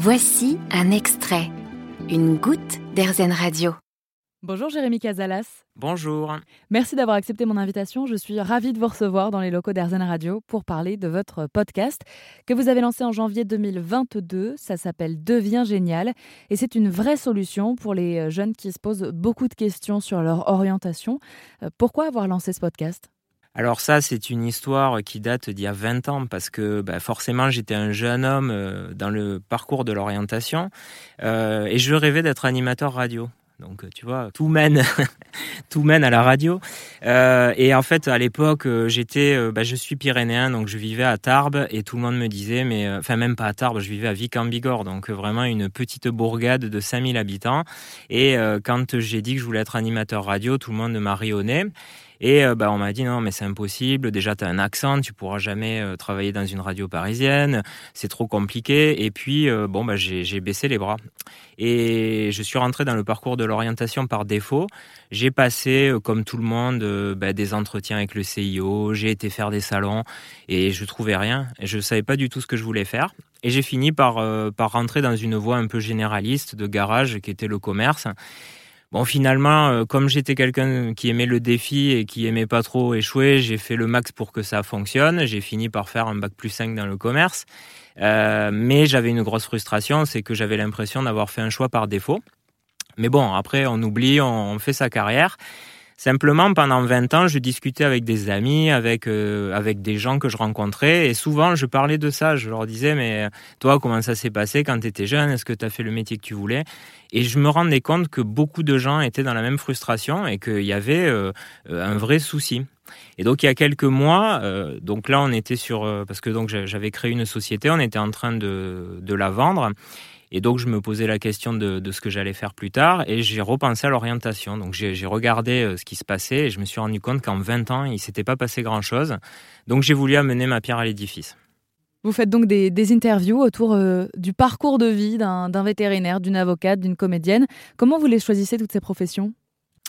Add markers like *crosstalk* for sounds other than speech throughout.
Voici un extrait, une goutte d'Airzen Radio. Bonjour Jérémy Casalas. Bonjour. Merci d'avoir accepté mon invitation. Je suis ravie de vous recevoir dans les locaux d'Airzen Radio pour parler de votre podcast que vous avez lancé en janvier 2022. Ça s'appelle Deviens génial et c'est une vraie solution pour les jeunes qui se posent beaucoup de questions sur leur orientation. Euh, pourquoi avoir lancé ce podcast? Alors ça, c'est une histoire qui date d'il y a 20 ans parce que bah, forcément, j'étais un jeune homme euh, dans le parcours de l'orientation euh, et je rêvais d'être animateur radio. Donc tu vois, tout mène, *laughs* tout mène à la radio. Euh, et en fait, à l'époque, j'étais, bah, je suis pyrénéen, donc je vivais à Tarbes et tout le monde me disait, mais enfin même pas à Tarbes, je vivais à Vic en Bigorre, donc vraiment une petite bourgade de 5000 habitants. Et quand j'ai dit que je voulais être animateur radio, tout le monde m'a rionné. Et euh, bah, on m'a dit non, mais c'est impossible. Déjà, tu as un accent, tu pourras jamais euh, travailler dans une radio parisienne. C'est trop compliqué. Et puis, euh, bon, bah, j'ai baissé les bras. Et je suis rentré dans le parcours de l'orientation par défaut. J'ai passé, comme tout le monde, bah, des entretiens avec le CIO. J'ai été faire des salons et je trouvais rien. Je savais pas du tout ce que je voulais faire. Et j'ai fini par, par rentrer dans une voie un peu généraliste de garage qui était le commerce. Bon, finalement, euh, comme j'étais quelqu'un qui aimait le défi et qui aimait pas trop échouer, j'ai fait le max pour que ça fonctionne. J'ai fini par faire un bac plus 5 dans le commerce. Euh, mais j'avais une grosse frustration, c'est que j'avais l'impression d'avoir fait un choix par défaut. Mais bon, après, on oublie, on fait sa carrière. Simplement, pendant 20 ans, je discutais avec des amis, avec, euh, avec des gens que je rencontrais, et souvent, je parlais de ça. Je leur disais, mais toi, comment ça s'est passé quand tu étais jeune? Est-ce que tu as fait le métier que tu voulais? Et je me rendais compte que beaucoup de gens étaient dans la même frustration et qu'il y avait euh, un vrai souci. Et donc il y a quelques mois, euh, donc là on était sur parce que donc j'avais créé une société, on était en train de, de la vendre et donc, je me posais la question de, ce que j'allais faire plus tard et j'ai repensé à l'orientation. Donc, j'ai regardé euh, ce qui se passait et je me suis rendu compte qu'en 20 ans, il ne s'était pas passé grand-chose. Donc, j'ai voulu amener ma pierre à l'édifice. Vous faites donc des, interviews autour euh, du parcours de vie d'un vétérinaire, d'une avocate, d'une comédienne. Comment vous les choisissez, toutes ces professions?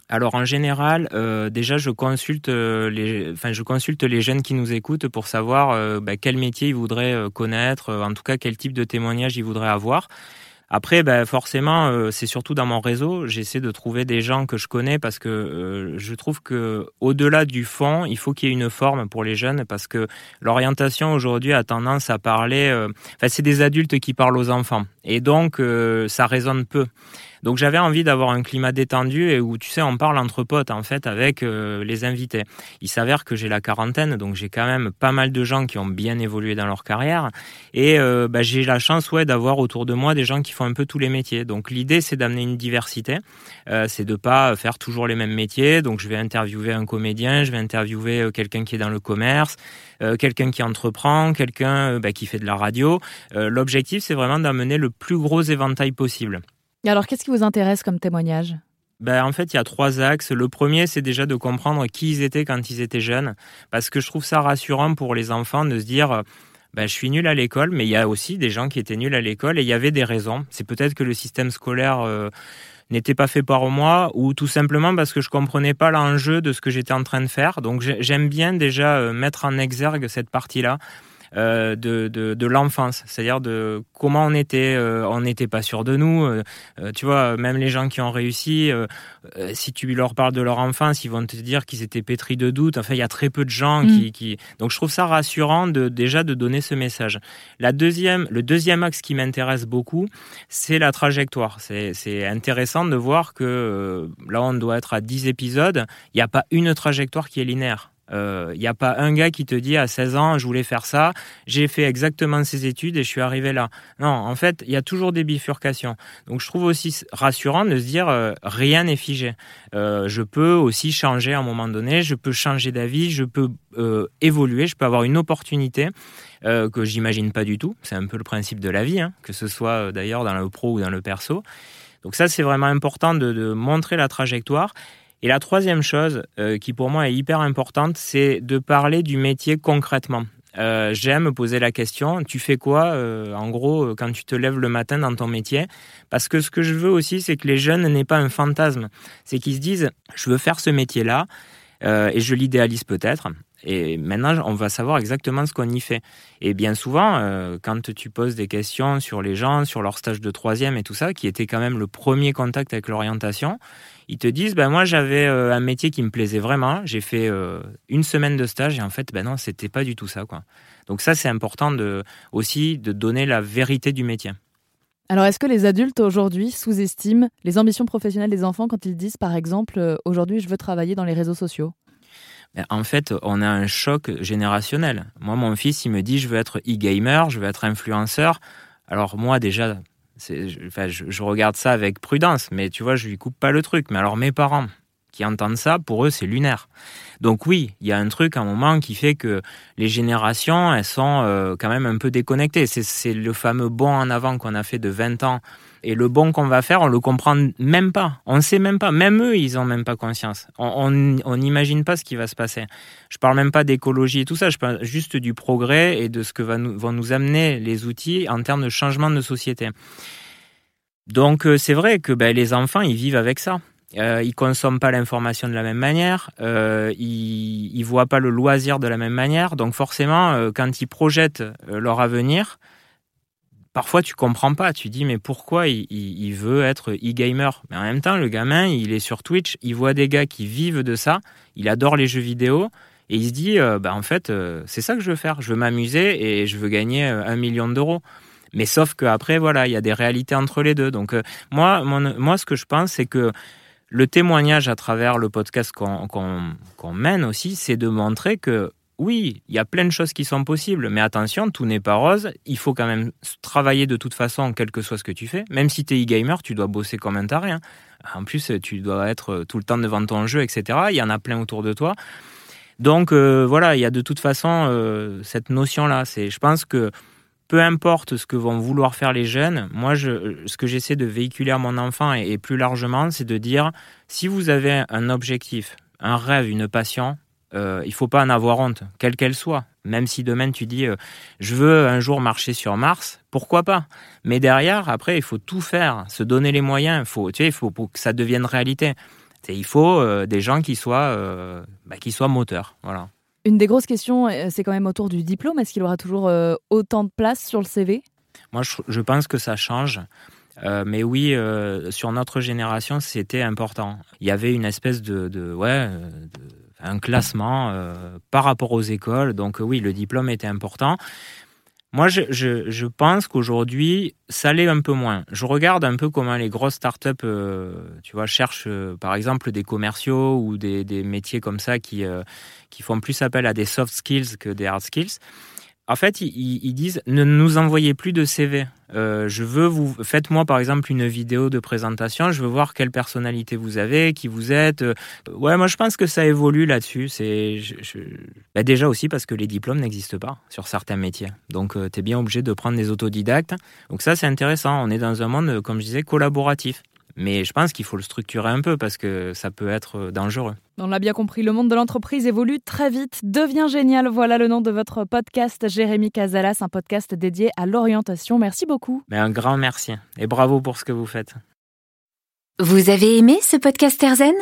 Alors en général, euh, déjà je consulte euh, les, enfin je consulte les jeunes qui nous écoutent pour savoir euh, bah, quel métier ils voudraient connaître, en tout cas quel type de témoignage ils voudraient avoir. Après, bah, forcément, c'est surtout dans mon réseau. J'essaie de trouver des gens que je connais parce que je trouve que au-delà du fond, il faut qu'il y ait une forme pour les jeunes parce que l'orientation aujourd'hui a tendance à parler. Enfin, c'est des adultes qui parlent aux enfants et donc ça résonne peu. Donc j'avais envie d'avoir un climat détendu et où tu sais on parle entre potes en fait avec euh, les invités. Il s'avère que j'ai la quarantaine donc j'ai quand même pas mal de gens qui ont bien évolué dans leur carrière et euh, bah, j'ai la chance ouais d'avoir autour de moi des gens qui font un peu tous les métiers. Donc l'idée c'est d'amener une diversité, euh, c'est de pas faire toujours les mêmes métiers. Donc je vais interviewer un comédien, je vais interviewer euh, quelqu'un qui est dans le commerce, quelqu'un qui entreprend, quelqu'un bah, qui fait de la radio. L'objectif c'est vraiment d'amener le plus gros éventail possible. Et alors, qu'est-ce qui vous intéresse comme témoignage? Ben, en fait, il y a trois axes. Le premier, c'est déjà de comprendre qui ils étaient quand ils étaient jeunes, parce que je trouve ça rassurant pour les enfants de se dire, ben, je suis nul à l'école, mais il y a aussi des gens qui étaient nuls à l'école et il y avait des raisons. C'est peut-être que le système scolaire euh, n'était pas fait par moi, ou tout simplement parce que je comprenais pas l'enjeu de ce que j'étais en train de faire. Donc j'aime bien déjà euh, mettre en exergue cette partie-là de, de, de l'enfance, c'est-à-dire de comment on était, euh, on n'était pas sûr de nous. Euh, tu vois, même les gens qui ont réussi, si tu leur parles de leur enfance, ils vont te dire qu'ils étaient pétris de doutes. Enfin, il y a très peu de gens qui, mm. qui, Donc, je trouve ça rassurant de déjà de donner ce message. La deuxième, le deuxième axe qui m'intéresse beaucoup, c'est la trajectoire. C'est intéressant de voir que là, on doit être à 10 épisodes. Il n'y a pas une trajectoire qui est linéaire. Il euh, n'y a pas un gars qui te dit à 16 ans, je voulais faire ça, j'ai fait exactement ces études et je suis arrivé là. Non, en fait, il y a toujours des bifurcations. Donc je trouve aussi rassurant de se dire, euh, rien n'est figé. Euh, je peux aussi changer à un moment donné, je peux changer d'avis, je peux évoluer, je peux avoir une opportunité. que j'imagine pas du tout. C'est un peu le principe de la vie, hein, que ce soit d'ailleurs dans le pro ou dans le perso. Donc ça, c'est vraiment important de, de, montrer la trajectoire. Et la troisième chose euh, qui pour moi est hyper importante, c'est de parler du métier concrètement. Euh, J'aime poser la question, tu fais quoi euh, en gros quand tu te lèves le matin dans ton métier? Parce que ce que je veux aussi, c'est que les jeunes n'aient pas un fantasme. C'est qu'ils se disent, je veux faire ce métier-là, et je l'idéalise peut-être. Et maintenant, on va savoir exactement ce qu'on y fait. Et bien souvent, euh, quand tu poses des questions sur les gens, sur leur stage de troisième et tout ça, qui était quand même le premier contact avec l'orientation, ils te disent, ben moi j'avais euh, un métier qui me plaisait vraiment, j'ai fait euh, une semaine de stage et en fait, ben non, c'était pas du tout ça. Quoi. Donc ça, c'est important aussi de donner la vérité du métier. Alors, est-ce que les adultes aujourd'hui sous-estiment les ambitions professionnelles des enfants quand ils disent, par exemple, aujourd'hui, je veux travailler dans les réseaux sociaux? En fait, on a un choc générationnel. Moi, mon fils, il me dit, je veux être e-gamer, je veux être influenceur. Alors moi, déjà, je, je, regarde ça avec prudence, mais tu vois, je lui coupe pas le truc. Mais alors mes parents qui entendent ça, pour eux, c'est lunaire. Donc oui, il y a un truc à un moment qui fait que les générations, elles sont euh, quand même un peu déconnectées. C'est le fameux bond en avant qu'on a fait de 20 ans et le bon qu'on va faire, on le comprend même pas. On ne sait même pas. Même eux, ils ont même pas conscience. On n'imagine pas ce qui va se passer. Je parle même pas d'écologie et tout ça. Je parle juste du progrès et de ce que vont nous amener les outils en termes de changement de société. Donc euh, c'est vrai que ben, les enfants, ils vivent avec ça. Euh, ils consomment pas l'information de la même manière, euh, ils, ils voient pas le loisir de la même manière. Donc forcément, euh, quand ils projettent leur avenir, parfois tu comprends pas. Tu dis mais pourquoi il, veut être e-gamer? Mais en même temps, le gamin, il est sur Twitch, il voit des gars qui vivent de ça, il adore les jeux vidéo. Et il se dit, euh, bah en fait, euh, c'est ça que je veux faire. Je veux m'amuser et je veux gagner euh, un million d'euros. Mais sauf qu'après, voilà, il y a des réalités entre les deux. Donc moi, moi, ce que je pense, c'est que le témoignage à travers le podcast qu'on mène aussi, c'est de montrer que oui, il y a plein de choses qui sont possibles, mais attention, tout n'est pas rose. Il faut quand même travailler de toute façon, quel que soit ce que tu fais. Même si tu es e-gamer, tu dois bosser comme un taré. Hein. En plus, tu dois être tout le temps devant ton jeu, etc. Il y en a plein autour de toi. Donc euh, voilà, il y a de toute façon euh, cette notion-là. Je pense que peu importe ce que vont vouloir faire les jeunes, moi, je, ce que j'essaie de véhiculer à mon enfant et plus largement, c'est de dire si vous avez un objectif, un rêve, une passion, euh, il faut pas en avoir honte, quelle qu'elle soit. Même si demain tu dis euh, je veux un jour marcher sur Mars, pourquoi pas? Mais derrière, après, il faut tout faire, se donner les moyens. Faut, tu sais, il faut pour que ça devienne réalité. il faut euh, des gens qui soient, euh, bah, qui soient moteurs. Voilà. Une des grosses questions, c'est quand même autour du diplôme. Est-ce qu'il aura toujours autant de place sur le CV Moi, je, pense que ça change. mais oui, sur notre génération, c'était important. Il y avait une espèce de, ouais, un classement euh, par rapport aux écoles. Donc oui, le diplôme était important. Moi, je, je, je pense qu'aujourd'hui, ça l'est un peu moins. Je regarde un peu comment les grosses startups, euh, tu vois, cherchent euh, par exemple des commerciaux ou des, des métiers comme ça qui, qui font plus appel à des soft skills que des hard skills en fait, ils, disent ne nous envoyez plus de CV. Euh, je veux vous faites-moi par exemple une vidéo de présentation. Je veux voir quelle personnalité vous avez, qui vous êtes. Euh, ouais, moi je pense que ça évolue là-dessus. C'est bah, déjà aussi parce que les diplômes n'existent pas sur certains métiers. Donc euh, tu es bien obligé de prendre des autodidactes. Donc ça c'est intéressant. On est dans un monde comme je disais collaboratif. Mais je pense qu'il faut le structurer un peu parce que ça peut être euh, dangereux. On l'a bien compris, le monde de l'entreprise évolue très vite, devient génial. Voilà le nom de votre podcast, Jérémy Casalas, un podcast dédié à l'orientation. Merci beaucoup. Mais un grand merci et bravo pour ce que vous faites. Vous avez aimé ce podcast Erzen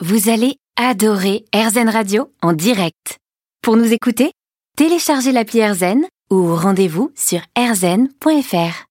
Vous allez adorer Erzen Radio en direct. Pour nous écouter, téléchargez l'appli Erzen ou rendez-vous sur erzen.fr.